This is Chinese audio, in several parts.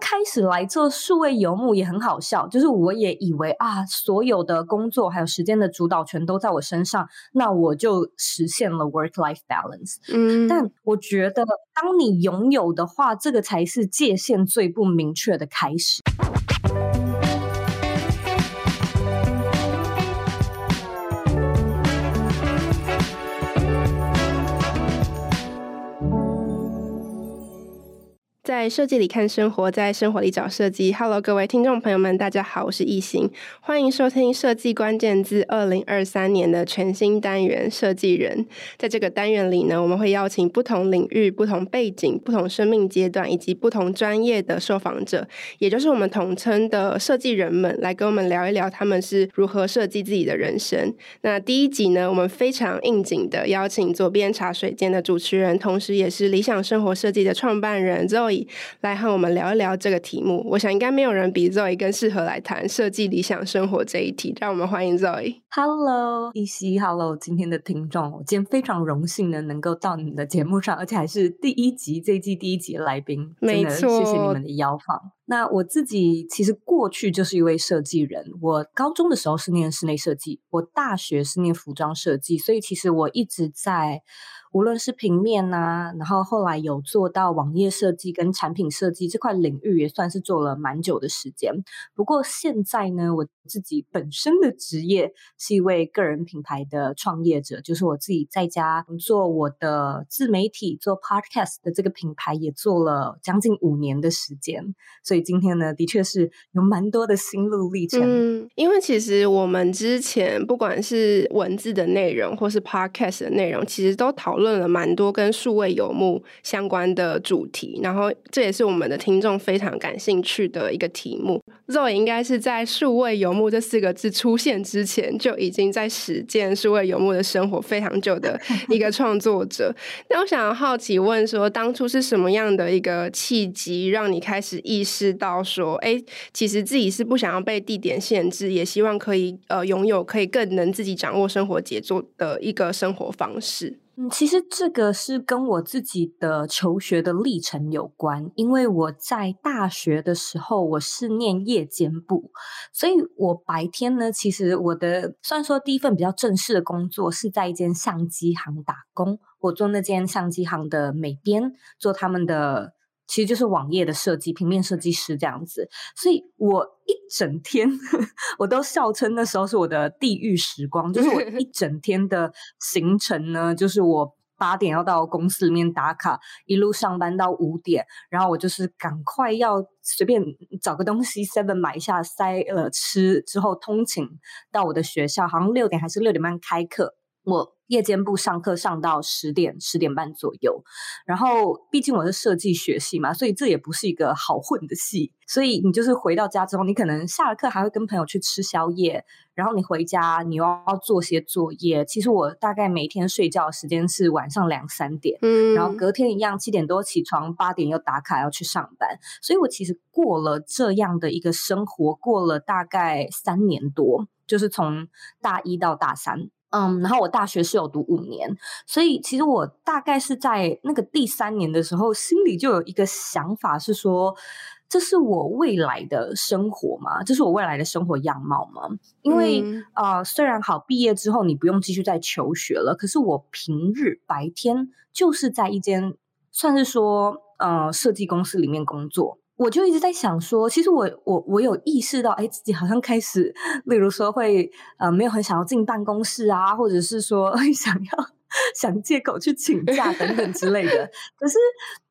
开始来做数位游牧也很好笑，就是我也以为啊，所有的工作还有时间的主导权都在我身上，那我就实现了 work-life balance。嗯，但我觉得当你拥有的话，这个才是界限最不明确的开始。在设计里看生活，在生活里找设计。Hello，各位听众朋友们，大家好，我是易行，欢迎收听设计关键字二零二三年的全新单元《设计人》。在这个单元里呢，我们会邀请不同领域、不同背景、不同生命阶段以及不同专业的受访者，也就是我们统称的设计人们，来跟我们聊一聊他们是如何设计自己的人生。那第一集呢，我们非常应景的邀请左边茶水间的主持人，同时也是理想生活设计的创办人 Zoe。来和我们聊一聊这个题目，我想应该没有人比 Zoe 更适合来谈设计理想生活这一题。让我们欢迎 Zoe。Hello，一希，Hello，今天的听众，我今天非常荣幸的能够到你们的节目上，而且还是第一集这一季第一集的来宾，没错，谢谢你们的邀访。那我自己其实过去就是一位设计人，我高中的时候是念室内设计，我大学是念服装设计，所以其实我一直在。无论是平面呐、啊，然后后来有做到网页设计跟产品设计这块领域，也算是做了蛮久的时间。不过现在呢，我自己本身的职业是一位个人品牌的创业者，就是我自己在家做我的自媒体，做 podcast 的这个品牌，也做了将近五年的时间。所以今天呢，的确是有蛮多的心路历程。嗯，因为其实我们之前不管是文字的内容，或是 podcast 的内容，其实都讨论。论了蛮多跟数位游牧相关的主题，然后这也是我们的听众非常感兴趣的一个题目。Zoe 应该是在“数位游牧”这四个字出现之前，就已经在实践数位游牧的生活非常久的一个创作者。那我想要好奇问说，当初是什么样的一个契机，让你开始意识到说，哎，其实自己是不想要被地点限制，也希望可以呃拥有可以更能自己掌握生活节奏的一个生活方式。嗯，其实这个是跟我自己的求学的历程有关，因为我在大学的时候我是念夜间部，所以我白天呢，其实我的虽然说第一份比较正式的工作是在一间相机行打工，我做那间相机行的美编，做他们的。其实就是网页的设计，平面设计师这样子，所以我一整天 我都笑称那时候是我的地狱时光，就是我一 整天的行程呢，就是我八点要到公司里面打卡，一路上班到五点，然后我就是赶快要随便找个东西 seven 买一下，塞了吃之后通勤到我的学校，好像六点还是六点半开课，我。夜间部上课上到十点十点半左右，然后毕竟我是设计学系嘛，所以这也不是一个好混的系。所以你就是回到家之后，你可能下了课还会跟朋友去吃宵夜，然后你回家你又要做些作业。其实我大概每天睡觉的时间是晚上两三点，嗯，然后隔天一样七点多起床，八点又打卡要去上班。所以我其实过了这样的一个生活，过了大概三年多，就是从大一到大三。嗯，然后我大学是有读五年，所以其实我大概是在那个第三年的时候，心里就有一个想法，是说这是我未来的生活吗？这是我未来的生活样貌吗？因为啊、嗯呃，虽然好毕业之后你不用继续再求学了，可是我平日白天就是在一间算是说呃设计公司里面工作。我就一直在想说，其实我我我有意识到，哎，自己好像开始，例如说会呃没有很想要进办公室啊，或者是说 想要想借口去请假等等之类的。可是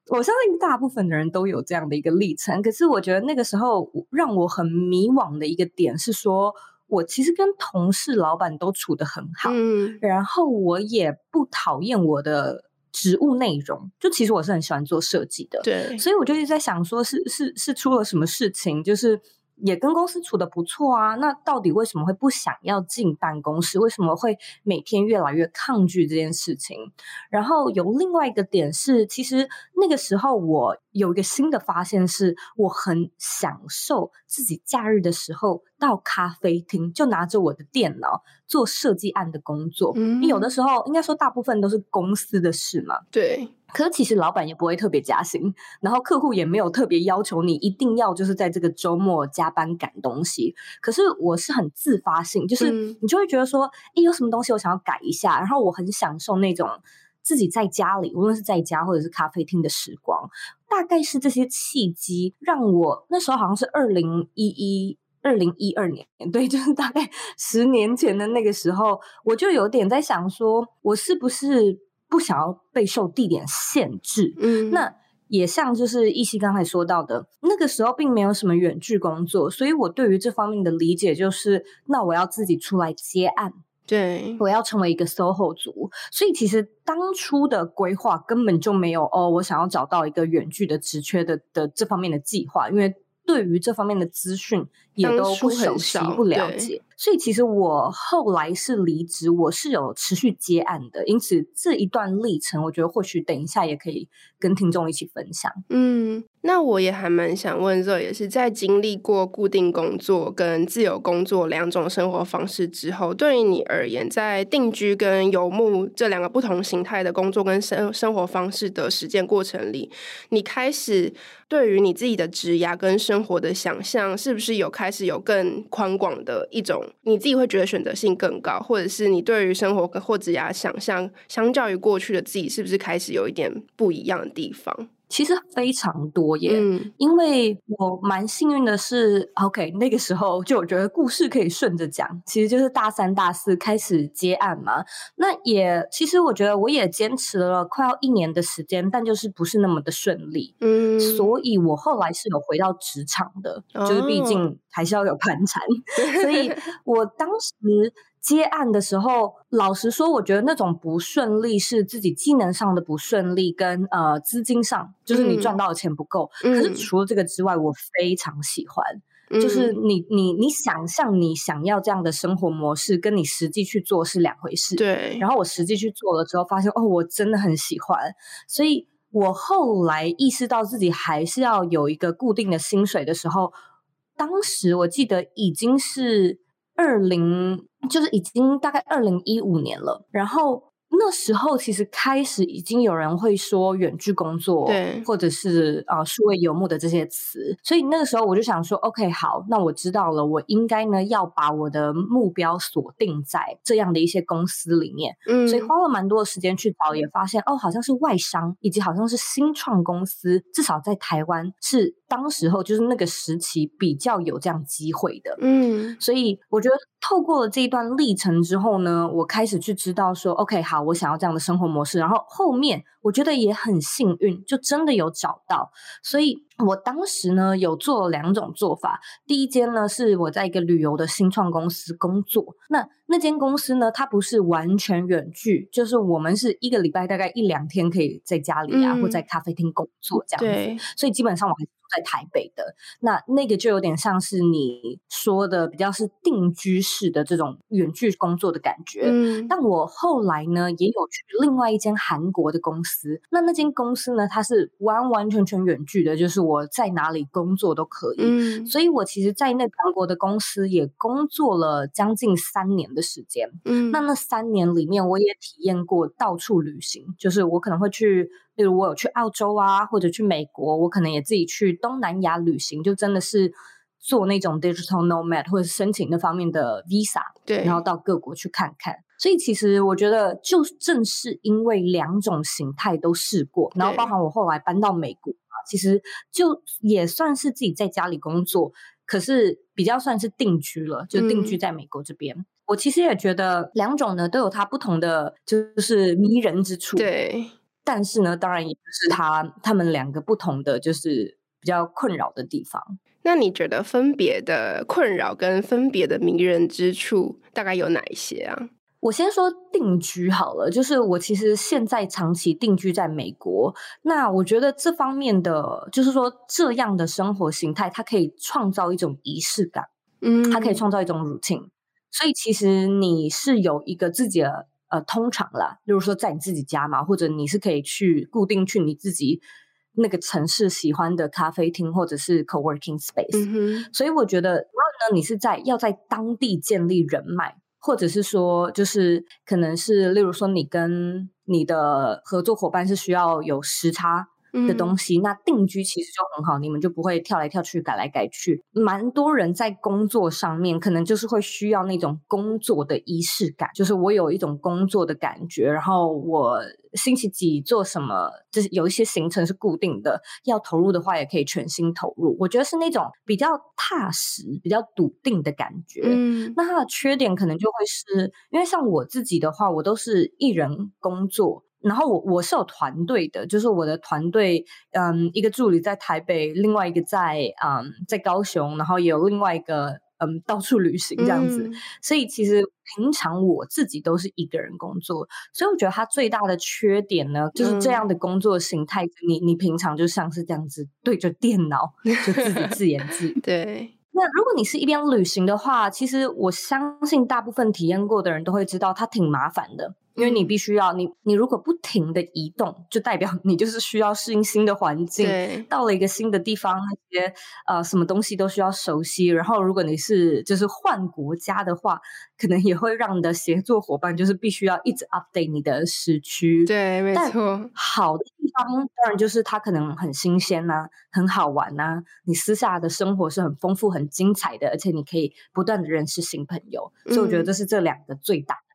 我相信大部分的人都有这样的一个历程。可是我觉得那个时候让我很迷惘的一个点是说，我其实跟同事、老板都处得很好，嗯，然后我也不讨厌我的。职务内容，就其实我是很喜欢做设计的，对，所以我就一直在想说是，是是是出了什么事情，就是也跟公司处的不错啊，那到底为什么会不想要进办公室？为什么会每天越来越抗拒这件事情？然后有另外一个点是，其实那个时候我有一个新的发现是，我很享受自己假日的时候到咖啡厅，就拿着我的电脑做设计案的工作。嗯，有的时候应该说大部分都是公司的事嘛。对。可是其实老板也不会特别加薪，然后客户也没有特别要求你一定要就是在这个周末加班赶东西。可是我是很自发性，就是你就会觉得说，诶，有什么东西我想要改一下，然后我很享受那种。自己在家里，无论是在家或者是咖啡厅的时光，大概是这些契机让我那时候好像是二零一一二零一二年，对，就是大概 十年前的那个时候，我就有点在想说，我是不是不想要备受地点限制？嗯，那也像就是亦熙刚才说到的，那个时候并没有什么远距工作，所以我对于这方面的理解就是，那我要自己出来接案。对，我要成为一个 SOHO 族，所以其实当初的规划根本就没有哦，我想要找到一个远距的职缺的的这方面的计划，因为对于这方面的资讯也都不熟悉、不了解。所以其实我后来是离职，我是有持续接案的，因此这一段历程，我觉得或许等一下也可以跟听众一起分享。嗯，那我也还蛮想问，这也是在经历过固定工作跟自由工作两种生活方式之后，对于你而言，在定居跟游牧这两个不同形态的工作跟生生活方式的实践过程里，你开始对于你自己的职涯跟生活的想象，是不是有开开始有更宽广的一种？你自己会觉得选择性更高，或者是你对于生活或者呀想象，相较于过去的自己，是不是开始有一点不一样的地方？其实非常多耶，嗯，因为我蛮幸运的是，OK，那个时候就我觉得故事可以顺着讲，其实就是大三、大四开始接案嘛。那也其实我觉得我也坚持了快要一年的时间，但就是不是那么的顺利，嗯，所以我后来是有回到职场的，哦，就是毕竟还是要有盘缠，所以 我当时。接案的时候，老实说，我觉得那种不顺利是自己技能上的不顺利跟，跟呃资金上，就是你赚到的钱不够。嗯。可是除了这个之外，我非常喜欢，嗯、就是你你你想象你想要这样的生活模式，跟你实际去做是两回事。对。然后我实际去做了之后，发现哦，我真的很喜欢。所以我后来意识到自己还是要有一个固定的薪水的时候，当时我记得已经是二零。就是已经大概二零一五年了，然后。那时候其实开始已经有人会说远距工作，对，或者是啊数位游牧的这些词，所以那个时候我就想说，OK，好，那我知道了，我应该呢要把我的目标锁定在这样的一些公司里面，嗯，所以花了蛮多的时间去找，也发现哦，好像是外商，以及好像是新创公司，至少在台湾是当时候就是那个时期比较有这样机会的，嗯，所以我觉得透过了这一段历程之后呢，我开始去知道说，OK，好。我想要这样的生活模式，然后后面我觉得也很幸运，就真的有找到。所以我当时呢有做两种做法，第一间呢是我在一个旅游的新创公司工作，那那间公司呢它不是完全远距，就是我们是一个礼拜大概一两天可以在家里啊，嗯、或在咖啡厅工作这样子，所以基本上我还。在台北的那那个就有点像是你说的比较是定居式的这种远距工作的感觉。嗯，但我后来呢也有去另外一间韩国的公司，那那间公司呢它是完完全全远距的，就是我在哪里工作都可以。嗯，所以我其实，在那韩国的公司也工作了将近三年的时间。嗯，那那三年里面，我也体验过到处旅行，就是我可能会去。例如我有去澳洲啊，或者去美国，我可能也自己去东南亚旅行，就真的是做那种 digital nomad 或者申请那方面的 visa，对，然后到各国去看看。所以其实我觉得，就正是因为两种形态都试过，然后包含我后来搬到美国啊，其实就也算是自己在家里工作，可是比较算是定居了，就定居在美国这边。嗯，我其实也觉得两种呢都有它不同的就是迷人之处，对。但是呢，当然也是他他们两个不同的，就是比较困扰的地方。那你觉得分别的困扰跟分别的迷人之处大概有哪一些啊？我先说定居好了，就是我其实现在长期定居在美国，那我觉得这方面的，就是说这样的生活形态，它可以创造一种仪式感，嗯，它可以创造一种 routine，所以其实你是有一个自己的。呃，通常啦，例如说在你自己家嘛，或者你是可以去固定去你自己那个城市喜欢的咖啡厅或者是 co-working space。嗯、所以我觉得，无论呢你是在要在当地建立人脉，或者是说就是可能是例如说你跟你的合作伙伴是需要有时差。的东西，那定居其实就很好，你们就不会跳来跳去、改来改去。蛮多人在工作上面，可能就是会需要那种工作的仪式感，就是我有一种工作的感觉，然后我星期几做什么，就是有一些行程是固定的，要投入的话也可以全心投入。我觉得是那种比较踏实、比较笃定的感觉。嗯，那它的缺点可能就会是因为像我自己的话，我都是一人工作。然后我我是有团队的，就是我的团队，嗯，一个助理在台北，另外一个在嗯在高雄，然后也有另外一个嗯到处旅行这样子。嗯、所以其实平常我自己都是一个人工作，所以我觉得它最大的缺点呢，就是这样的工作形态，嗯、你你平常就像是这样子对着电脑就自己自言自语。对。那如果你是一边旅行的话，其实我相信大部分体验过的人都会知道，它挺麻烦的。因为你必须要你你如果不停的移动，就代表你就是需要适应新的环境。对，到了一个新的地方，那些呃什么东西都需要熟悉。然后如果你是就是换国家的话，可能也会让你的协作伙伴就是必须要一直 update 你的时区。对，没错。好的地方当然就是它可能很新鲜呐、啊，很好玩呐、啊。你私下的生活是很丰富、很精彩的，而且你可以不断的认识新朋友。嗯、所以我觉得这是这两个最大的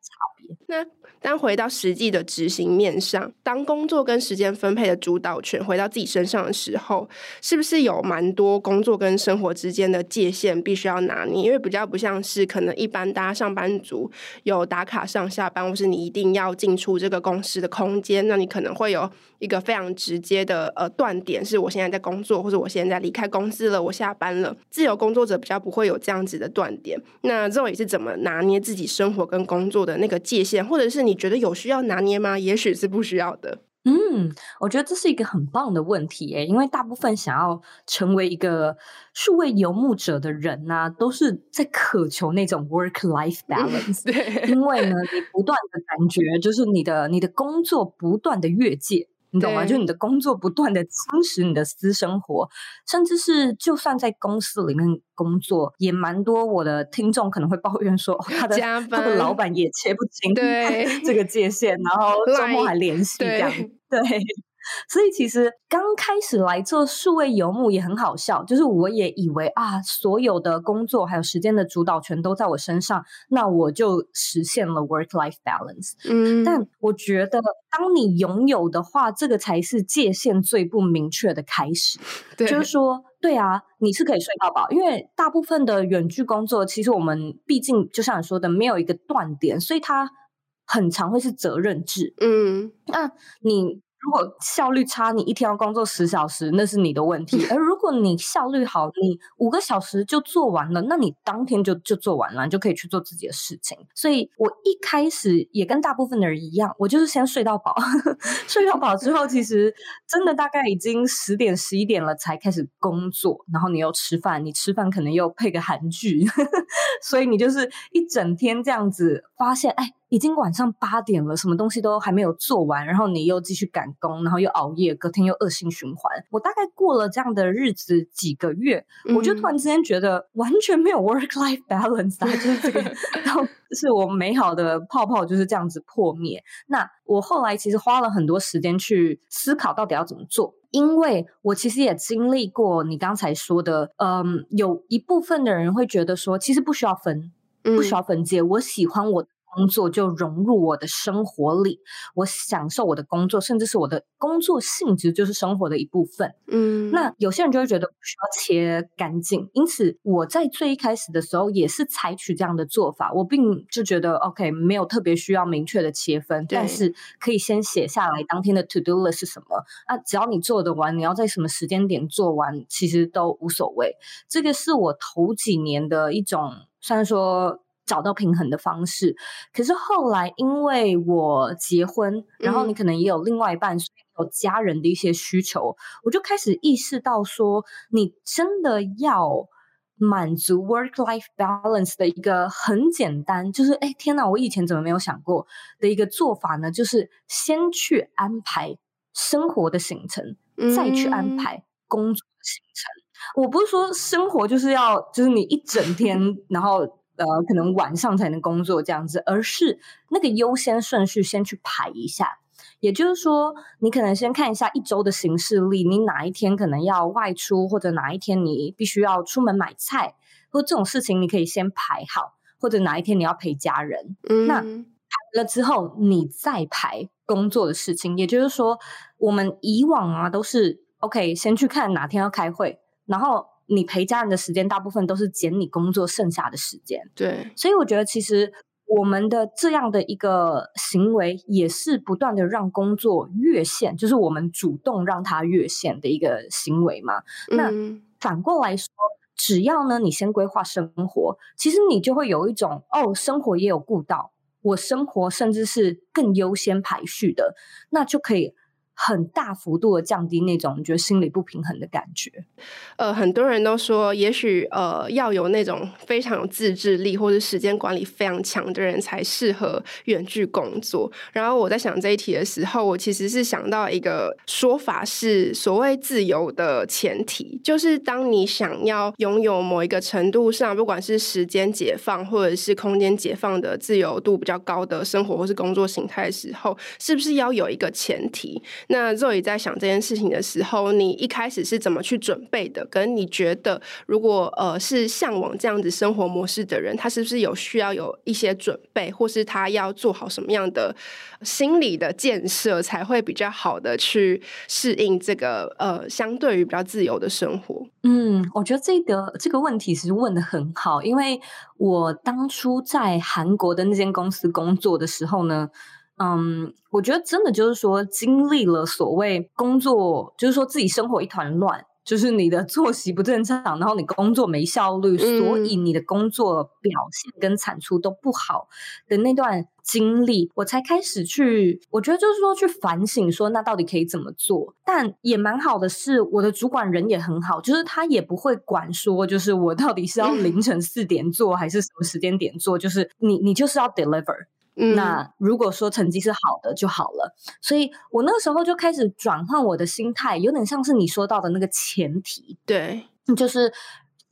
那当回到实际的执行面上，当工作跟时间分配的主导权回到自己身上的时候，是不是有蛮多工作跟生活之间的界限必须要拿捏？因为比较不像是可能一般大家上班族有打卡上下班，或是你一定要进出这个公司的空间，那你可能会有一个非常直接的呃断点，是我现在在工作，或者我现在离开公司了，我下班了。自由工作者比较不会有这样子的断点。那 Zoe 是怎么拿捏自己生活跟工作的那个界限，或者是你觉得有需要拿捏吗？也许是不需要的。嗯，我觉得这是一个很棒的问题诶，因为大部分想要成为一个数位游牧者的人呢、啊，都是在渴求那种 work-life balance。对，因为呢，你不断的感觉就是你的你的工作不断的越界。你懂吗？就你的工作不断的侵蚀你的私生活，甚至是就算在公司里面工作，也蛮多我的听众可能会抱怨说，他的他的老板也切不清对这个界限，然后周末还联系这样，对。对所以其实刚开始来做数位游牧也很好笑，就是我也以为啊，所有的工作还有时间的主导权都在我身上，那我就实现了 work-life balance。嗯，但我觉得当你拥有的话，这个才是界限最不明确的开始。对，就是说，对啊，你是可以睡到饱，因为大部分的远距工作，其实我们毕竟就像你说的，没有一个断点，所以它很常会是责任制。嗯，那你。如果效率差，你一天要工作十小时，那是你的问题。而如果你效率好，你五个小时就做完了，那你当天就就做完了，你就可以去做自己的事情。所以我一开始也跟大部分的人一样，我就是先睡到饱，睡到饱之后，其实真的大概已经十点十一点了才开始工作，然后你又吃饭，你吃饭可能又配个韩剧，所以你就是一整天这样子，发现哎。已经晚上八点了，什么东西都还没有做完，然后你又继续赶工，然后又熬夜，隔天又恶性循环。我大概过了这样的日子几个月，嗯、我就突然之间觉得完全没有 work-life balance 啊，就是这个，然后是我美好的泡泡就是这样子破灭。那我后来其实花了很多时间去思考到底要怎么做，因为我其实也经历过你刚才说的，嗯，有一部分的人会觉得说，其实不需要分，不需要分界，嗯、我喜欢我。工作就融入我的生活里，我享受我的工作，甚至是我的工作性质就是生活的一部分。嗯，那有些人就会觉得不需要切干净，因此我在最一开始的时候也是采取这样的做法。我并就觉得 OK，没有特别需要明确的切分，但是可以先写下来当天的 to do list 是什么。那只要你做得完，你要在什么时间点做完，其实都无所谓。这个是我头几年的一种，虽然说。找到平衡的方式，可是后来因为我结婚，然后你可能也有另外一半，嗯、所以有家人的一些需求，我就开始意识到说，你真的要满足 work-life balance 的一个很简单，就是哎天哪，我以前怎么没有想过的一个做法呢？就是先去安排生活的行程。再去安排工作的行程。嗯、我不是说生活就是要就是你一整天，然后呃可能晚上才能工作这样子，而是那个优先顺序先去排一下。也就是说，你可能先看一下一周的行事历，你哪一天可能要外出，或者哪一天你必须要出门买菜，或这种事情你可以先排好，或者哪一天你要陪家人。嗯，那排了之后，你再排工作的事情。也就是说，我们以往啊都是 OK，先去看哪天要开会，然后你陪家人的时间大部分都是减你工作剩下的时间。对，所以我觉得其实。我们的这样的一个行为，也是不断的让工作越线，就是我们主动让它越线的一个行为嘛。嗯、那反过来说，只要呢你先规划生活，其实你就会有一种哦，生活也有顾到，我生活甚至是更优先排序的，那就可以。很大幅度的降低那种你觉得心理不平衡的感觉。呃，很多人都说，也许呃要有那种非常有自制力或者时间管理非常强的人才适合远距工作。然后我在想这一题的时候，我其实是想到一个说法是，所谓自由的前提，就是当你想要拥有某一个程度上，不管是时间解放或者是空间解放的自由度比较高的生活或是工作形态的时候，是不是要有一个前提？那 Zoe 在想这件事情的时候，你一开始是怎么去准备的？跟你觉得，如果呃是向往这样子生活模式的人，他是不是有需要有一些准备，或是他要做好什么样的心理的建设，才会比较好的去适应这个呃相对于比较自由的生活？嗯，我觉得这个这个问题其实问得很好，因为我当初在韩国的那间公司工作的时候呢。嗯，我觉得真的就是说，经历了所谓工作，就是说自己生活一团乱，就是你的作息不正常，然后你工作没效率，嗯、所以你的工作表现跟产出都不好的那段经历，我才开始去，我觉得就是说去反省，说那到底可以怎么做？但也蛮好的是，我的主管人也很好，就是他也不会管说，就是我到底是要凌晨四点做，还是什么时间点做，就是你你就是要 deliver。那如果说成绩是好的就好了，所以我那个时候就开始转换我的心态，有点像是你说到的那个前提，对，就是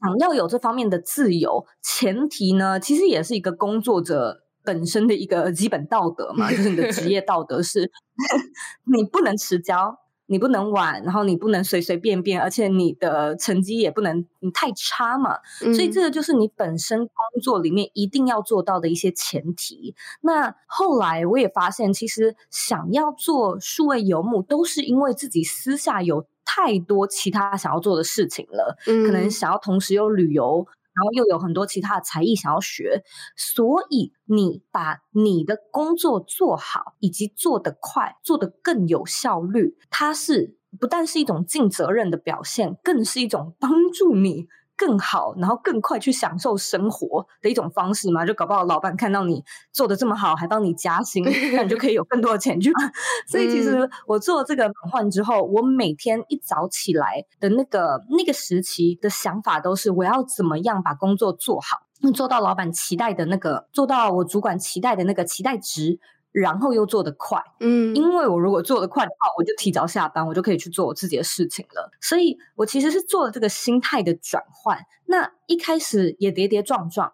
想要有这方面的自由。前提呢，其实也是一个工作者本身的一个基本道德嘛，就是你的职业 道德是，你不能迟交。你不能晚，然后你不能随随便便，而且你的成绩也不能你太差嘛。嗯。所以这个就是你本身工作里面一定要做到的一些前提。那后来我也发现，其实想要做数位游牧，都是因为自己私下有太多其他想要做的事情了，嗯。可能想要同时又旅游。然后又有很多其他的才艺想要学，所以你把你的工作做好，以及做得快，做得更有效率，它是不但是一种尽责任的表现，更是一种帮助你。更好，然后更快去享受生活的一种方式嘛，就搞不好老板看到你做的这么好，还帮你加薪，那你就可以有更多的钱去。所以其实我做这个转换之后，我每天一早起来的那个那个时期的想法都是，我要怎么样把工作做好，做到老板期待的那个，做到我主管期待的那个期待值。然后又做得快，嗯，因为我如果做得快的话，我就提早下班，我就可以去做我自己的事情了。所以我其实是做了这个心态的转换。那一开始也跌跌撞撞，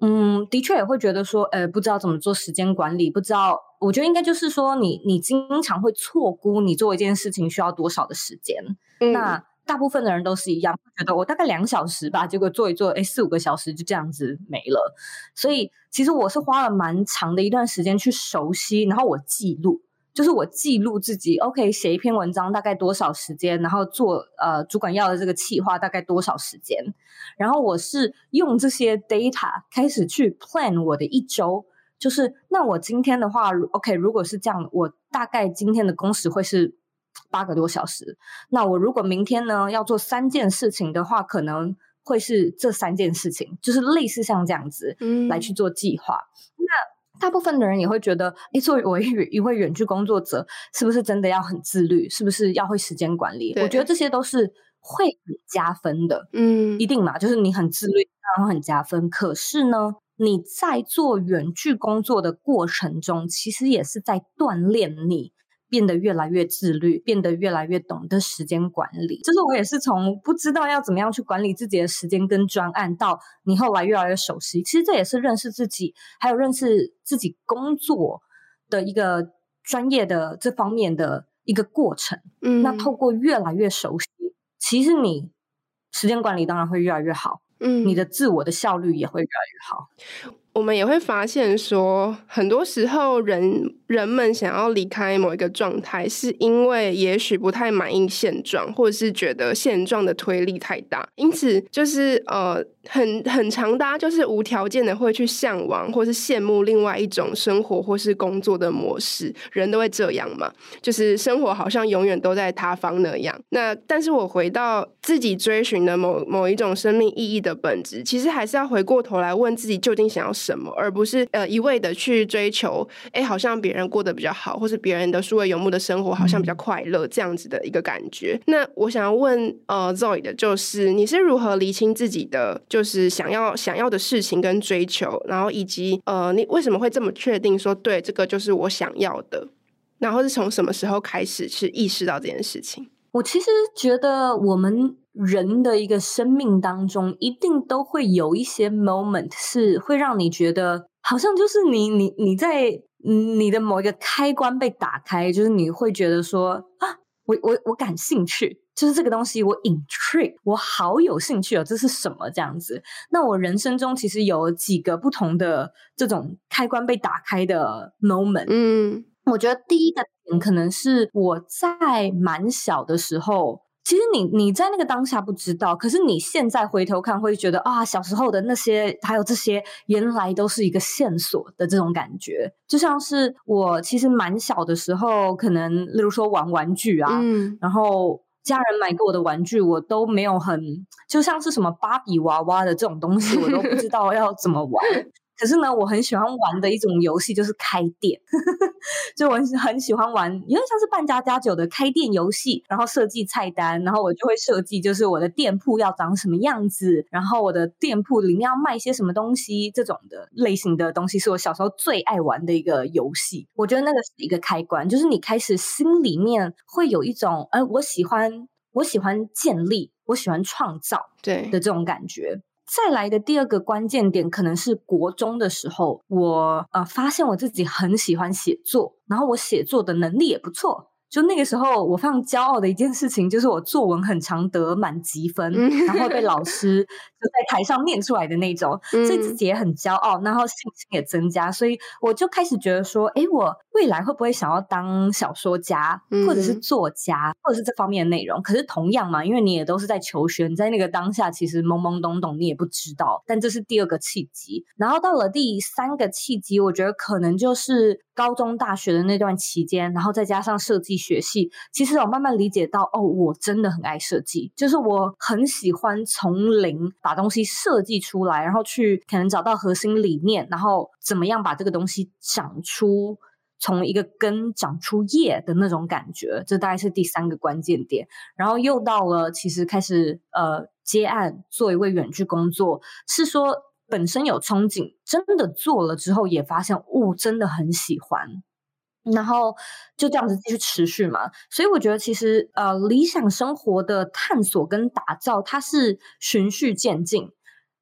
嗯，的确也会觉得说，呃，不知道怎么做时间管理，不知道，我觉得应该就是说你，你你经常会错估你做一件事情需要多少的时间，嗯、那。大部分的人都是一样，觉得我大概两小时吧，结果做一做，哎，四五个小时就这样子没了。所以其实我是花了蛮长的一段时间去熟悉，然后我记录，就是我记录自己，OK，写一篇文章大概多少时间，然后做呃主管要的这个企划大概多少时间，然后我是用这些 data 开始去 plan 我的一周，就是那我今天的话，OK，如果是这样，我大概今天的工时会是。八个多小时，那我如果明天呢要做三件事情的话，可能会是这三件事情，就是类似像这样子，嗯，来去做计划。嗯、那大部分的人也会觉得，哎，作为一位远距工作者，是不是真的要很自律？是不是要会时间管理？我觉得这些都是会加分的，嗯，一定嘛，就是你很自律，然后很加分。可是呢，你在做远距工作的过程中，其实也是在锻炼你。变得越来越自律，变得越来越懂得时间管理。就是我也是从不知道要怎么样去管理自己的时间跟专案，到你后来越来越熟悉。其实这也是认识自己，还有认识自己工作的一个专业的这方面的一个过程。嗯，那透过越来越熟悉，其实你时间管理当然会越来越好。嗯，你的自我的效率也会越来越好。我们也会发现说，很多时候人人们想要离开某一个状态，是因为也许不太满意现状，或者是觉得现状的推力太大，因此就是呃，很很常大家就是无条件的会去向往，或是羡慕另外一种生活或是工作的模式。人都会这样嘛，就是生活好像永远都在塌方那样。那但是我回到自己追寻的某某一种生命意义的本质，其实还是要回过头来问自己究竟想要什么，而不是呃一味的去追求，哎，好像别人过得比较好，或是别人的数位游牧的生活好像比较快乐这样子的一个感觉。那我想要问呃 Zoe 的就是，你是如何厘清自己的就是想要想要的事情跟追求，然后以及呃你为什么会这么确定说对这个就是我想要的？然后是从什么时候开始去意识到这件事情？我其实觉得我们。人的一个生命当中，一定都会有一些 moment 是会让你觉得，好像就是你你你在你的某一个开关被打开，就是你会觉得说啊，我我我感兴趣，就是这个东西我 intrigue，我好有兴趣哦，这是什么这样子？那我人生中其实有几个不同的这种开关被打开的 moment，嗯，我觉得第一个点可能是我在蛮小的时候。其实你你在那个当下不知道，可是你现在回头看会觉得啊，小时候的那些还有这些，原来都是一个线索的这种感觉。就像是我其实蛮小的时候，可能例如说玩玩具啊，嗯，然后家人买给我的玩具，我都没有很，就像是什么芭比娃娃的这种东西，我都不知道要怎么玩。可是呢，我很喜欢玩的一种游戏就是开店，就我很喜欢玩，有点像是扮家家酒的开店游戏，然后设计菜单，然后我就会设计，就是我的店铺要长什么样子，然后我的店铺里面要卖些什么东西，这种的类型的东西是我小时候最爱玩的一个游戏。我觉得那个是一个开关，就是你开始心里面会有一种，呃，我喜欢，我喜欢建立，我喜欢创造，对的这种感觉。再来的第二个关键点，可能是国中的时候，我呃发现我自己很喜欢写作，然后我写作的能力也不错。就那个时候，我非常骄傲的一件事情，就是我作文很常得满级分，然后被 老师就在台上念出来的那种，所以自己也很骄傲，然后信心也增加，所以我就开始觉得说，诶，我未来会不会想要当小说家，或者是作家，或者是这方面的内容？可是同样嘛，因为你也都是在求学，你在那个当下其实懵懵懂懂，你也不知道。但这是第二个契机，然后到了第三个契机，我觉得可能就是高中、大学的那段期间，然后再加上设计。学系，其实我慢慢理解到，哦，我真的很爱设计，就是我很喜欢从零把东西设计出来，然后去可能找到核心理念，然后怎么样把这个东西长出，从一个根长出叶的那种感觉，这大概是第三个关键点。然后又到了，其实开始呃接案做一位远距工作，是说本身有憧憬，真的做了之后也发现，哦，真的很喜欢。然后就这样子继续持续嘛，所以我觉得其实呃理想生活的探索跟打造，它是循序渐进，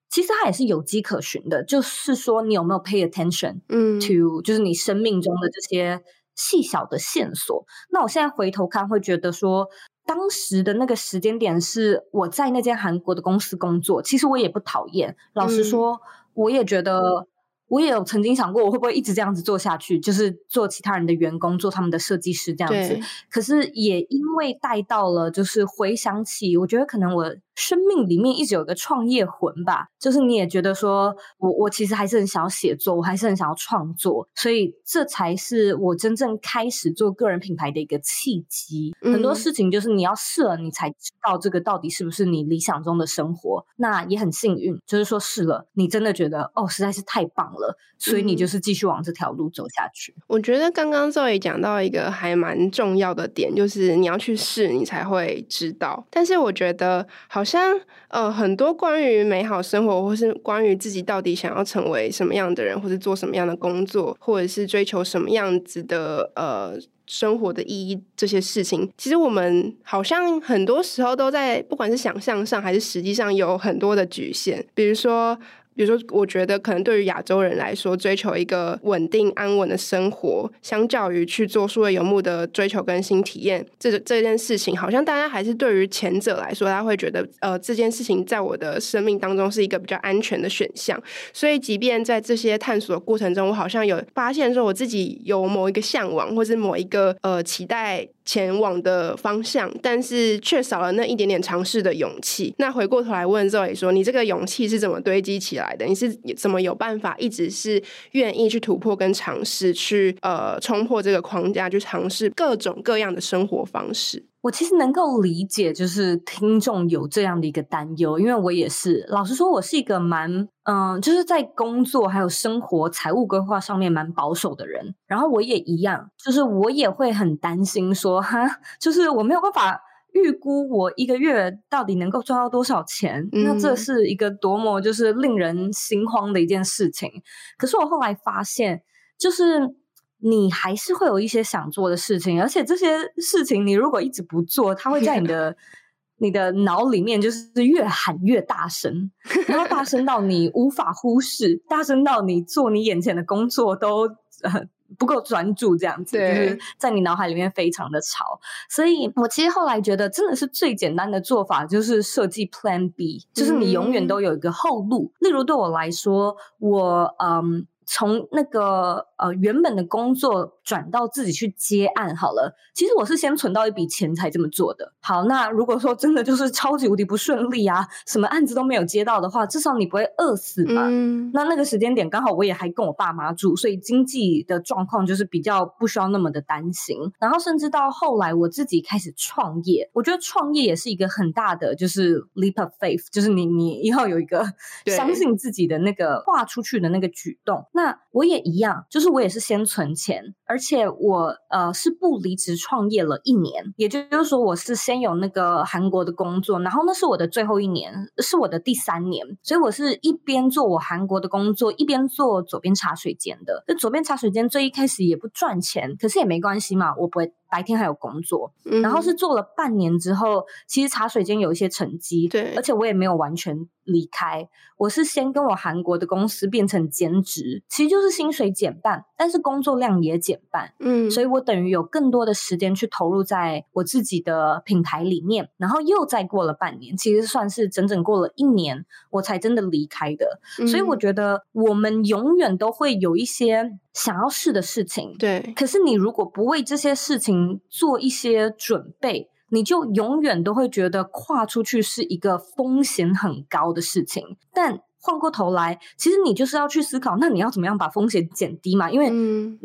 其实它也是有迹可循的。就是说你有没有 pay attention，嗯，to 就是你生命中的这些细小的线索。那我现在回头看，会觉得说当时的那个时间点是我在那间韩国的公司工作，其实我也不讨厌。老实说，嗯、我也觉得。我也有曾经想过，我会不会一直这样子做下去，就是做其他人的员工，做他们的设计师这样子。可是也因为带到了，就是回想起，我觉得可能我。生命里面一直有个创业魂吧，就是你也觉得说，我我其实还是很想要写作，我还是很想要创作，所以这才是我真正开始做个人品牌的一个契机。嗯。很多事情就是你要试了，你才知道这个到底是不是你理想中的生活。那也很幸运，就是说试了，你真的觉得哦，实在是太棒了，所以你就是继续往这条路走下去。嗯。我觉得刚刚 Zoe 讲到一个还蛮重要的点，就是你要去试，你才会知道。但是我觉得好像。呃很多关于美好生活，或是关于自己到底想要成为什么样的人，或是做什么样的工作，或者是追求什么样子的呃生活的意义，这些事情，其实我们好像很多时候都在，不管是想象上还是实际上，有很多的局限，比如说。比如说，我觉得可能对于亚洲人来说，追求一个稳定安稳的生活，相较于去做数位游牧的追求跟新体验，这这件事情，好像大家还是对于前者来说，他会觉得，呃，这件事情在我的生命当中是一个比较安全的选项。所以，即便在这些探索的过程中，我好像有发现说，我自己有某一个向往，或是某一个呃期待。前往的方向，但是却少了那一点点尝试的勇气。那回过头来问 Zoe 说：“你这个勇气是怎么堆积起来的？你是怎么有办法一直是愿意去突破跟尝试，去呃冲破这个框架，去尝试各种各样的生活方式？”我其实能够理解，就是听众有这样的一个担忧，因为我也是。老实说，我是一个蛮嗯、呃，就是在工作还有生活、财务规划上面蛮保守的人。然后我也一样，就是我也会很担心说，哈，就是我没有办法预估我一个月到底能够赚到多少钱。嗯、那这是一个多么就是令人心慌的一件事情。可是我后来发现，就是。你还是会有一些想做的事情，而且这些事情你如果一直不做，它会在你的 你的脑里面就是越喊越大声，然后大声到你无法忽视，大声到你做你眼前的工作都呃不够专注，这样子就是在你脑海里面非常的吵。所以我其实后来觉得，真的是最简单的做法就是设计 Plan B，就是你永远都有一个后路。例如对我来说，我嗯。从那个呃原本的工作转到自己去接案好了，其实我是先存到一笔钱才这么做的。好，那如果说真的就是超级无敌不顺利啊，什么案子都没有接到的话，至少你不会饿死嘛。嗯。那那个时间点刚好我也还跟我爸妈住，所以经济的状况就是比较不需要那么的担心。然后甚至到后来我自己开始创业，我觉得创业也是一个很大的就是 leap of faith，就是你你要有一个 相信自己的那个画出去的那个举动。那我也一样，就是我也是先存钱，而且我呃是不离职创业了一年，也就是说我是先有那个韩国的工作，然后那是我的最后一年，是我的第三年，所以我是一边做我韩国的工作，一边做左边茶水间的。那左边茶水间最一开始也不赚钱，可是也没关系嘛，我不会。白天还有工作，嗯、然后是做了半年之后，其实茶水间有一些成绩，对，而且我也没有完全离开，我是先跟我韩国的公司变成兼职，其实就是薪水减半，但是工作量也减半，嗯，所以我等于有更多的时间去投入在我自己的品牌里面，然后又再过了半年，其实算是整整过了一年，我才真的离开的，嗯、所以我觉得我们永远都会有一些想要试的事情，对，可是你如果不为这些事情做一些准备，你就永远都会觉得跨出去是一个风险很高的事情。但换过头来，其实你就是要去思考，那你要怎么样把风险减低嘛？因为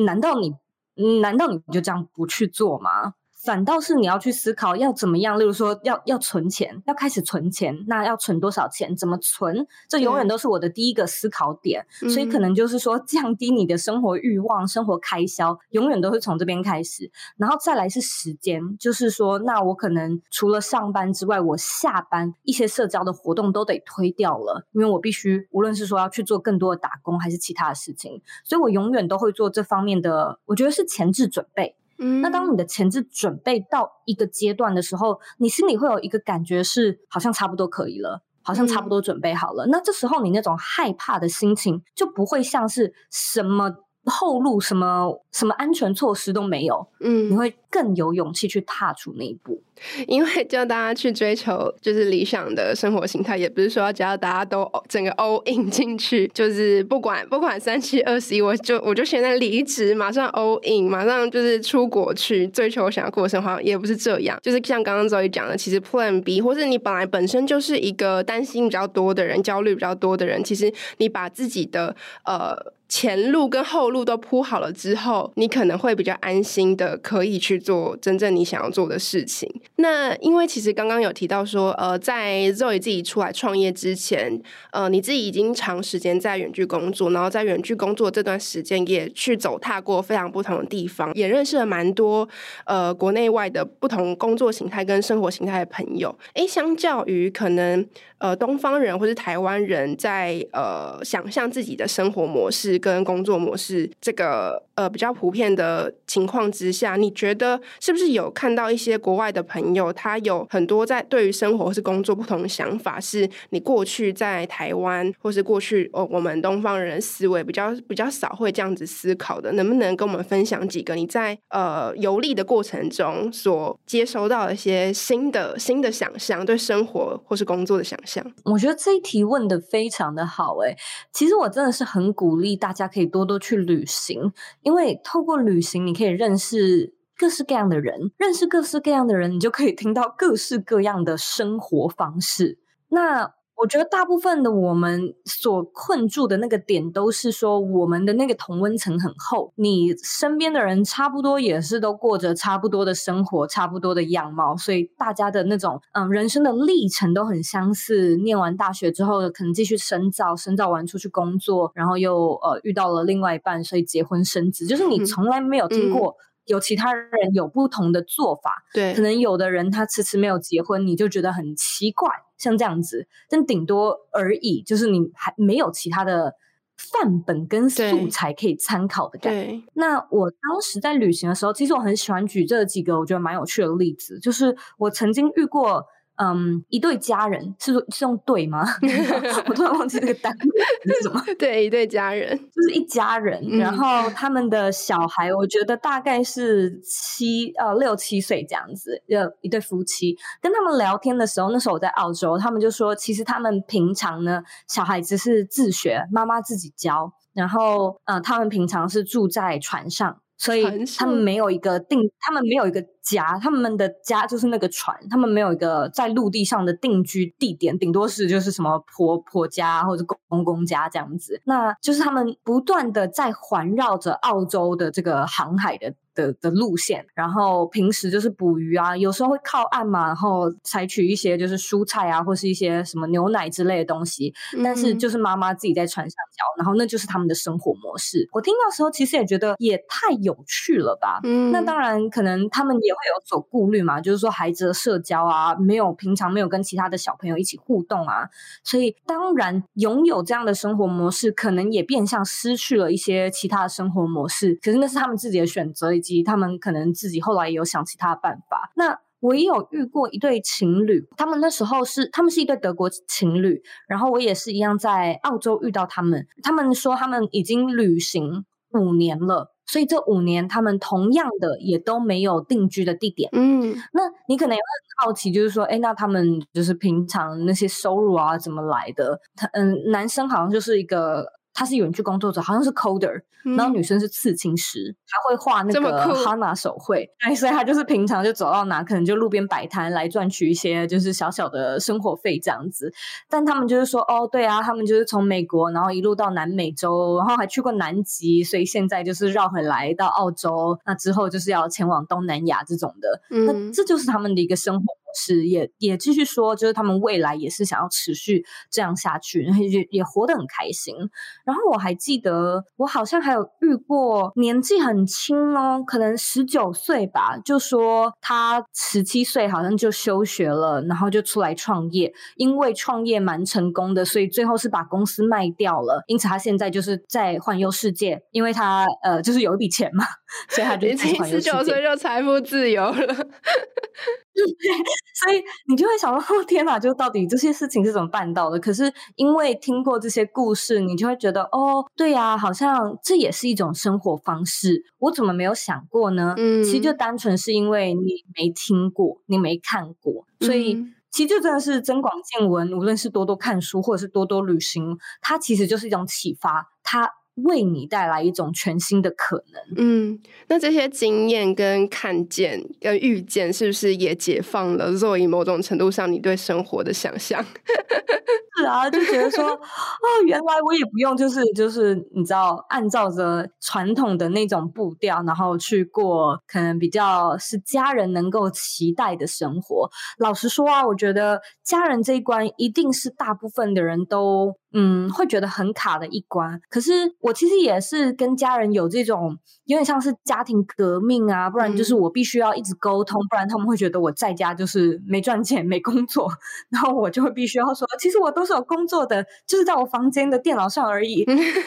难道你，嗯，难道你就这样不去做吗？反倒是你要去思考要怎么样，例如说要要存钱，要开始存钱，那要存多少钱？怎么存？这永远都是我的第一个思考点。嗯、所以可能就是说，降低你的生活欲望、生活开销，永远都是从这边开始。然后再来是时间，就是说，那我可能除了上班之外，我下班一些社交的活动都得推掉了，因为我必须无论是说要去做更多的打工，还是其他的事情，所以我永远都会做这方面的，我觉得是前置准备。嗯，那当你的前置准备到一个阶段的时候，你心里会有一个感觉是好像差不多可以了，好像差不多准备好了。嗯，那这时候你那种害怕的心情就不会像是什么后路、什么什么安全措施都没有，嗯，你会更有勇气去踏出那一步。因为叫大家去追求就是理想的生活形态，也不是说要叫大家都整个 all in 进去，就是不管不管三七二十一，我就我就现在离职，马上 all in，马上就是出国去追求我想要过的生活，也不是这样。就是像刚刚 Zoe 讲的，其实 Plan B，或是你本来本身就是一个担心比较多的人，焦虑比较多的人，其实你把自己的呃前路跟后路都铺好了之后，你可能会比较安心的可以去做真正你想要做的事情。那因为其实刚刚有提到说，呃，在 Zoe 自己出来创业之前，呃，你自己已经长时间在远距工作，然后在远距工作这段时间也去走踏过非常不同的地方，也认识了蛮多呃国内外的不同工作形态跟生活形态的朋友。诶，相较于可能呃东方人或是台湾人在呃想象自己的生活模式跟工作模式这个呃比较普遍的情况之下，你觉得是不是有看到一些国外的朋友，他有很多在对于生活或是工作不同的想法，是你过去在台湾或是过去哦我们东方人思维比较比较少会这样子思考的，能不能跟我们分享几个你在呃游历的过程中所接收到的一些新的新的想象，对生活或是工作的想象？我觉得这一题问得非常的好，诶，其实我真的是很鼓励大家可以多多去旅行，因为透过旅行你可以认识。各式各样的人，认识各式各样的人，你就可以听到各式各样的生活方式。那我觉得大部分的我们所困住的那个点，都是说我们的那个同温层很厚，你身边的人差不多也是都过着差不多的生活，差不多的样貌，所以大家的那种嗯人生的历程都很相似。念完大学之后，可能继续深造，深造完出去工作，然后又呃遇到了另外一半，所以结婚生子，就是你从来没有听过。嗯有其他人有不同的做法，对，可能有的人他迟迟没有结婚，你就觉得很奇怪，像这样子，但顶多而已，就是你还没有其他的范本跟素材可以参考的感觉。那我当时在旅行的时候，其实我很喜欢举这几个我觉得蛮有趣的例子，就是我曾经遇过。嗯，一对家人是是用对吗？我突然忘记这个单位是什么。对，一对家人就是一家人，嗯，然后他们的小孩，我觉得大概是七呃六七岁这样子，呃一对夫妻。跟他们聊天的时候，那时候我在澳洲，他们就说，其实他们平常呢，小孩子是自学，妈妈自己教，然后呃，他们平常是住在船上。所以他们没有一个定，他们没有一个家，他们的家就是那个船，他们没有一个在陆地上的定居地点，顶多是就是什么婆婆家或者公公家这样子。那就是他们不断的在环绕着澳洲的这个航海的。的的路线，然后平时就是捕鱼啊，有时候会靠岸嘛，然后采取一些就是蔬菜啊，或是一些什么牛奶之类的东西。但是就是妈妈自己在船上教，然后那就是他们的生活模式。我听到时候，其实也觉得也太有趣了吧。嗯，那当然可能他们也会有所顾虑嘛，就是说孩子的社交啊，没有平常没有跟其他的小朋友一起互动啊，所以当然拥有这样的生活模式，可能也变相失去了一些其他的生活模式。可是那是他们自己的选择。及他们可能自己后来也有想其他的办法。那我也有遇过一对情侣，他们那时候是他们是一对德国情侣，然后我也是一样在澳洲遇到他们。他们说他们已经旅行五年了，所以这五年他们同样的也都没有定居的地点。嗯，那你可能也会很好奇，就是说，哎，那他们就是平常那些收入啊怎么来的？他嗯，男生好像就是一个。他是远距工作者，好像是 coder，、嗯、然后女生是刺青师，还会画那个 Hana 手绘，哎，所以他就是平常就走到哪，可能就路边摆摊来赚取一些就是小小的生活费这样子。但他们就是说，哦，对啊，他们就是从美国，然后一路到南美洲，然后还去过南极，所以现在就是绕回来到澳洲，那之后就是要前往东南亚这种的，嗯、那这就是他们的一个生活。是，也也继续说，就是他们未来也是想要持续这样下去，然后也也活得很开心。然后我还记得，我好像还有遇过年纪很轻哦，可能十九岁吧，就说他十七岁好像就休学了，然后就出来创业，因为创业蛮成功的，所以最后是把公司卖掉了，因此他现在就是在环游世界，因为他呃就是有一笔钱嘛，所以他就十九岁就财富自由了。所以你就会想说，天哪，就到底这些事情是怎么办到的？可是因为听过这些故事，你就会觉得，哦，对呀，好像这也是一种生活方式。我怎么没有想过呢？嗯，其实就单纯是因为你没听过，你没看过，所以其实就真的是增广见闻。无论是多多看书，或者是多多旅行，它其实就是一种启发。它为你带来一种全新的可能。嗯，那这些经验跟看见跟遇见，是不是也解放了 Zoe 某种程度上你对生活的想象？是啊，就觉得说，哦，原来我也不用，就是就是，你知道，按照着传统的那种步调，然后去过可能比较是家人能够期待的生活。老实说啊，我觉得家人这一关一定是大部分的人都。嗯，会觉得很卡的一关。可是我其实也是跟家人有这种有点像是家庭革命啊，不然就是我必须要一直沟通，不然他们会觉得我在家就是没赚钱、没工作，然后我就会必须要说，其实我都是有工作的，就是在我房间的电脑上而已。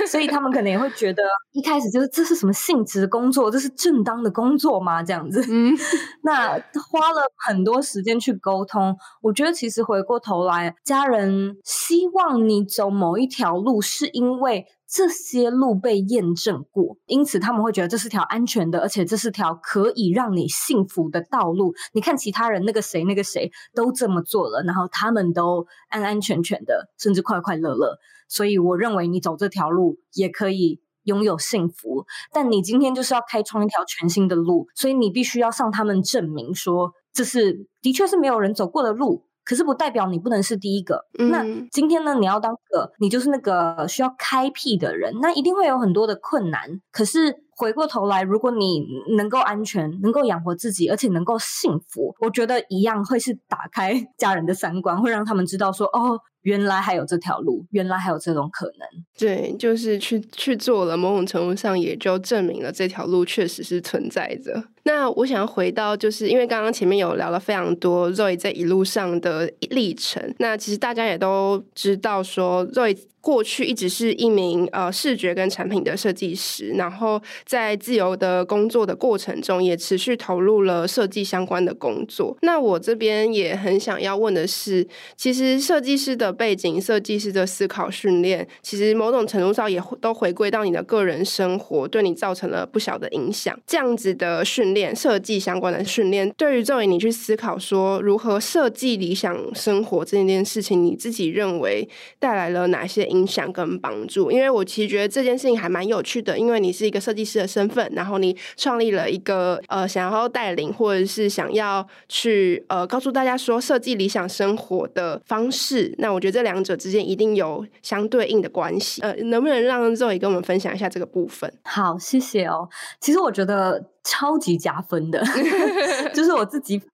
所以他们可能也会觉得 一开始就是这是什么性质的工作？这是正当的工作吗？这样子。嗯，那花了很多时间去沟通，我觉得其实回过头来，家人希望你走。某一条路是因为这些路被验证过，因此他们会觉得这是条安全的，而且这是条可以让你幸福的道路。你看其他人那个谁那个谁都这么做了，然后他们都安安全全的，甚至快快乐乐。所以我认为你走这条路也可以拥有幸福。但你今天就是要开创一条全新的路，所以你必须要向他们证明说，这是的确是没有人走过的路。可是不代表你不能是第一个。嗯。那今天呢，你要当个，你就是那个需要开辟的人，那一定会有很多的困难。可是回过头来，如果你能够安全，能够养活自己，而且能够幸福，我觉得一样会是打开 家人的三观，会让他们知道说，哦。原来还有这条路，原来还有这种可能。对，就是去去做了，某种程度上也就证明了这条路确实是存在着。那我想要回到，就是因为刚刚前面有聊了非常多 Zoe 在一路上的历程。那其实大家也都知道说，说 Zoe 过去一直是一名呃视觉跟产品的设计师，然后在自由的工作的过程中，也持续投入了设计相关的工作。那我这边也很想要问的是，其实设计师的背景、设计师的思考训练，其实某种程度上也都回归到你的个人生活，对你造成了不小的影响。这样子的训练，设计相关的训练，对于 Zoe 你去思考说如何设计理想生活这件事情，你自己认为带来了哪些影响？跟帮助，因为我其实觉得这件事情还蛮有趣的，因为你是一个设计师的身份，然后你创立了一个呃想要带领或者是想要去呃告诉大家说设计理想生活的方式，那我觉得这两者之间一定有相对应的关系，呃，能不能让 Zoe 跟我们分享一下这个部分？好，谢谢哦。其实我觉得。超级加分的，就是我自己非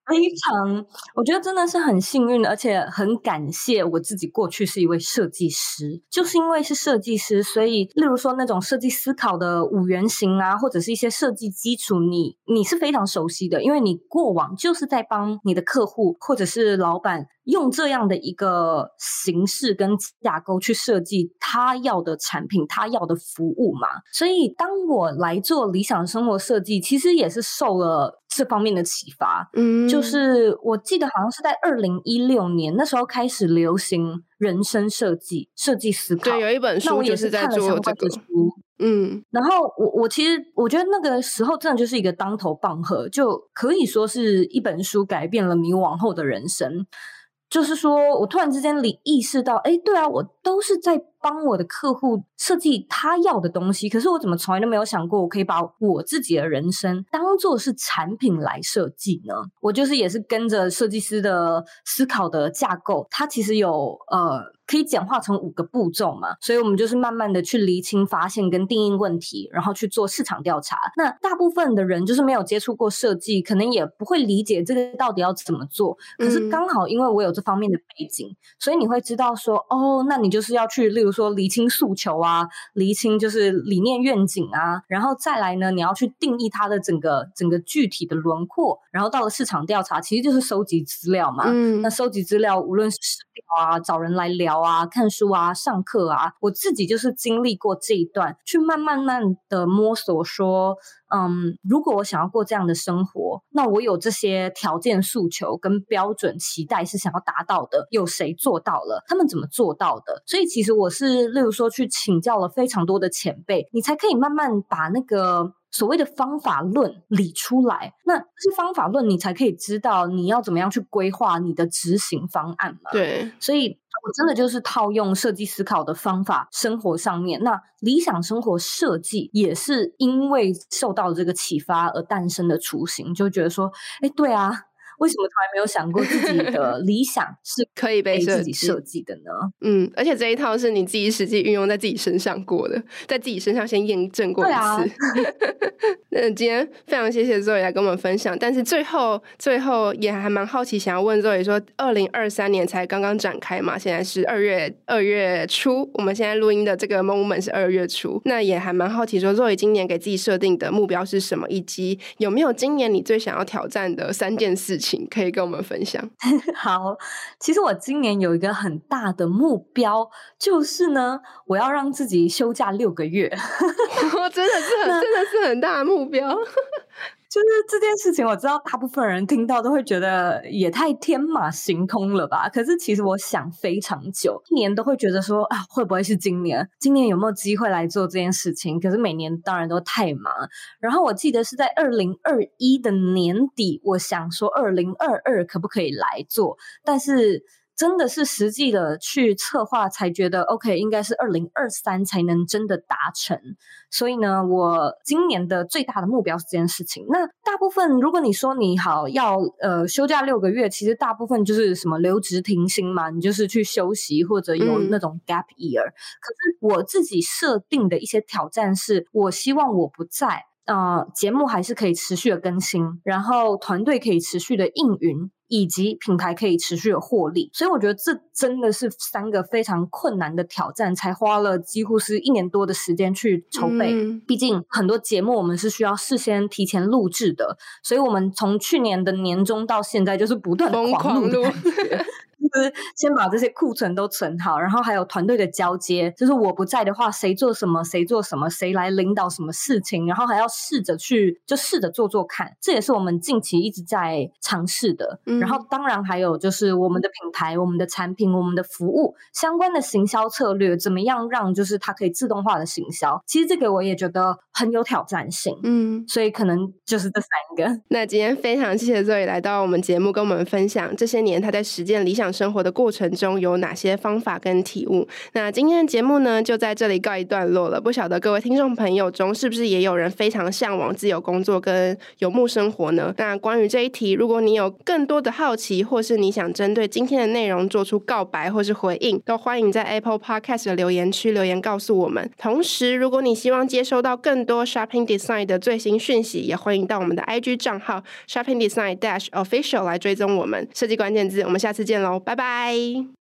常，我觉得真的是很幸运的，而且很感谢我自己过去是一位设计师，就是因为是设计师，所以例如说那种设计思考的五原型啊，或者是一些设计基础，你你是非常熟悉的，因为你过往就是在帮你的客户或者是老板。用这样的一个形式跟架构去设计他要的产品，他要的服务嘛。所以当我来做理想生活设计，其实也是受了这方面的启发。嗯，就是我记得好像是在二零一六年那时候开始流行人生设计、设计思考。对，有一本书，那我也是在做这个书。嗯，然后我我其实我觉得那个时候真的就是一个当头棒喝，就可以说是一本书改变了你往后的人生。就是说，我突然之间理意识到，哎，对啊，我都是在帮我的客户设计他要的东西，可是我怎么从来都没有想过，我可以把我自己的人生当做是产品来设计呢？我就是也是跟着设计师的思考的架构，它其实有呃。可以简化成五个步骤嘛，所以我们就是慢慢的去厘清、发现跟定义问题，然后去做市场调查。那大部分的人就是没有接触过设计，可能也不会理解这个到底要怎么做。可是刚好因为我有这方面的背景，嗯、所以你会知道说，哦，那你就是要去，例如说厘清诉求啊，厘清就是理念愿景啊，然后再来呢，你要去定义它的整个整个具体的轮廓，然后到了市场调查，其实就是收集资料嘛。嗯，那收集资料，无论是市调啊，找人来聊。啊，看书啊，上课啊，我自己就是经历过这一段，去慢慢慢的摸索说，嗯，如果我想要过这样的生活，那我有这些条件、诉求跟标准期待是想要达到的，有谁做到了？他们怎么做到的？所以其实我是，例如说去请教了非常多的前辈，你才可以慢慢把那个。所谓的方法论理出来，那这些方法论你才可以知道你要怎么样去规划你的执行方案嘛。对，所以我真的就是套用设计思考的方法，生活上面，那理想生活设计也是因为受到这个启发而诞生的雏形，就觉得说，哎，对啊。为什么从来没有想过自己的 理想是可以被自己设计的呢？嗯，而且这一套是你自己实际运用在自己身上过的，在自己身上先验证过一次。啊、那今天非常谢谢 Zoe 来跟我们分享，但是最后最后也还蛮好奇，想要问 Zoe 说，二零二三年才刚刚展开嘛，现在是二月二月初，我们现在录音的这个 moment 是二月初，那也还蛮好奇说，Zoe 今年给自己设定的目标是什么，以及有没有今年你最想要挑战的三件事情。请可以跟我们分享。好，其实我今年有一个很大的目标，就是呢，我要让自己休假六个月。真的是很，真的是很大的目标。就是这件事情，我知道大部分人听到都会觉得也太天马行空了吧？可是其实我想非常久，一年都会觉得说啊，会不会是今年？今年有没有机会来做这件事情？可是每年当然都太忙。然后我记得是在二零二一的年底，我想说二零二二可不可以来做？但是。真的是实际的去策划，才觉得 OK，应该是二零二三才能真的达成。所以呢，我今年的最大的目标是这件事情。那大部分，如果你说你好要呃休假六个月，其实大部分就是什么留职停薪嘛，你就是去休息或者有那种 gap year。嗯。可是我自己设定的一些挑战是，我希望我不在，呃，节目还是可以持续的更新，然后团队可以持续的运营。以及品牌可以持续的获利，所以我觉得这真的是三个非常困难的挑战，才花了几乎是一年多的时间去筹备。嗯、毕竟很多节目我们是需要事先提前录制的，所以我们从去年的年中到现在就是不断的狂录的感觉。就是先把这些库存都存好，然后还有团队的交接。就是我不在的话，谁做什么，谁做什么，谁来领导什么事情，然后还要试着去，就试着做做看。这也是我们近期一直在尝试的。嗯、然后当然还有就是我们的品牌、我们的产品、我们的服务相关的行销策略，怎么样让就是它可以自动化的行销。其实这个我也觉得很有挑战性。嗯，所以可能就是这三个。那今天非常谢谢 Zoe 来到我们节目，跟我们分享这些年他在实践理想生生活的过程中有哪些方法跟体悟？那今天的节目呢，就在这里告一段落了。不晓得各位听众朋友中，是不是也有人非常向往自由工作跟游牧生活呢？那关于这一题，如果你有更多的好奇，或是你想针对今天的内容做出告白或是回应，都欢迎在 Apple Podcast 的留言区留言告诉我们。同时，如果你希望接收到更多 Shopping Design 的最新讯息，也欢迎到我们的 IG 账号 Shopping Design Dash Official 来追踪我们。设计关键字，我们下次见喽，拜拜拜。